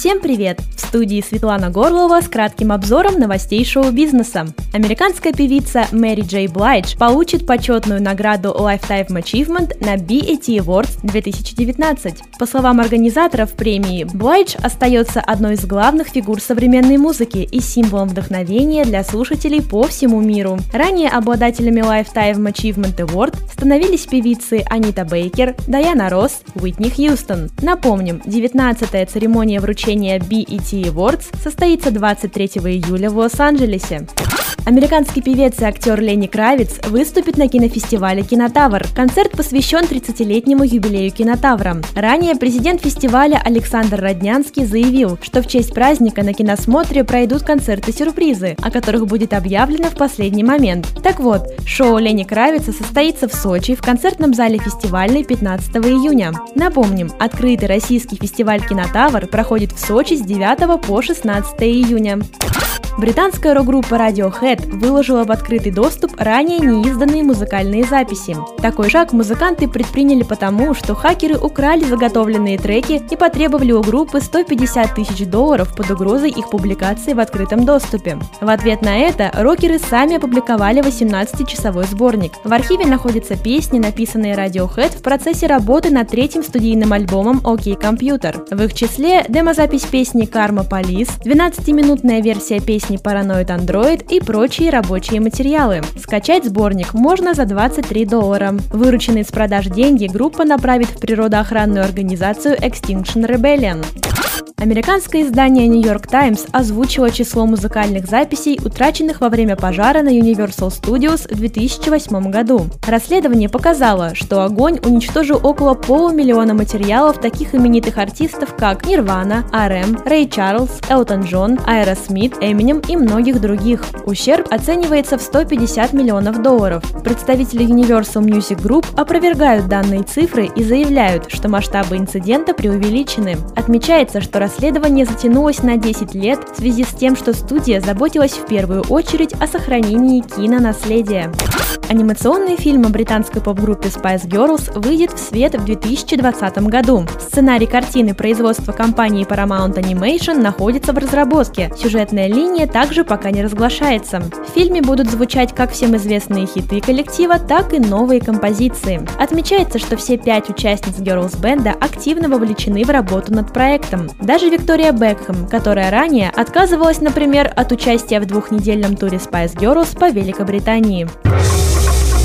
Всем привет! В студии Светлана Горлова с кратким обзором новостей шоу-бизнеса. Американская певица Мэри Джей Блайдж получит почетную награду Lifetime Achievement на BET Awards 2019. По словам организаторов премии, Блайдж остается одной из главных фигур современной музыки и символом вдохновения для слушателей по всему миру. Ранее обладателями Lifetime Achievement Award становились певицы Анита Бейкер, Дайана Росс, Уитни Хьюстон. Напомним, 19-я церемония вручения вручение BET Awards состоится 23 июля в Лос-Анджелесе. Американский певец и актер Ленни Кравиц выступит на кинофестивале «Кинотавр». Концерт посвящен 30-летнему юбилею «Кинотавра». Ранее президент фестиваля Александр Роднянский заявил, что в честь праздника на киносмотре пройдут концерты-сюрпризы, о которых будет объявлено в последний момент. Так вот, шоу Ленни Кравица состоится в Сочи в концертном зале фестивальной 15 июня. Напомним, открытый российский фестиваль «Кинотавр» проходит в Сочи с 9 по 16 июня. Британская рок-группа Radiohead выложила в открытый доступ ранее неизданные музыкальные записи. Такой шаг музыканты предприняли потому, что хакеры украли заготовленные треки и потребовали у группы 150 тысяч долларов под угрозой их публикации в открытом доступе. В ответ на это рокеры сами опубликовали 18-часовой сборник. В архиве находятся песни, написанные Radiohead в процессе работы над третьим студийным альбомом OK Computer. В их числе демозапись песни Karma Police, 12-минутная версия песни песни Paranoid Android и прочие рабочие материалы. Скачать сборник можно за 23 доллара. Вырученные с продаж деньги группа направит в природоохранную организацию Extinction Rebellion. Американское издание New York Times озвучило число музыкальных записей, утраченных во время пожара на Universal Studios в 2008 году. Расследование показало, что огонь уничтожил около полумиллиона материалов таких именитых артистов, как Nirvana, R.E.M., Рэй Чарльз, Элтон Джон, Аэросмит, Эминем и многих других. Ущерб оценивается в 150 миллионов долларов. Представители Universal Music Group опровергают данные цифры и заявляют, что масштабы инцидента преувеличены. Отмечается, что расследование затянулось на 10 лет в связи с тем, что студия заботилась в первую очередь о сохранении кинонаследия. Анимационный фильм о британской поп-группе Spice Girls выйдет в свет в 2020 году. Сценарий картины производства компании Paramount Animation находится в разработке. Сюжетная линия также пока не разглашается. В фильме будут звучать как всем известные хиты коллектива, так и новые композиции. Отмечается, что все пять участниц Girls Band активно вовлечены в работу над проектом. Даже Виктория Бекхэм, которая ранее отказывалась, например, от участия в двухнедельном туре Spice Girls по Великобритании.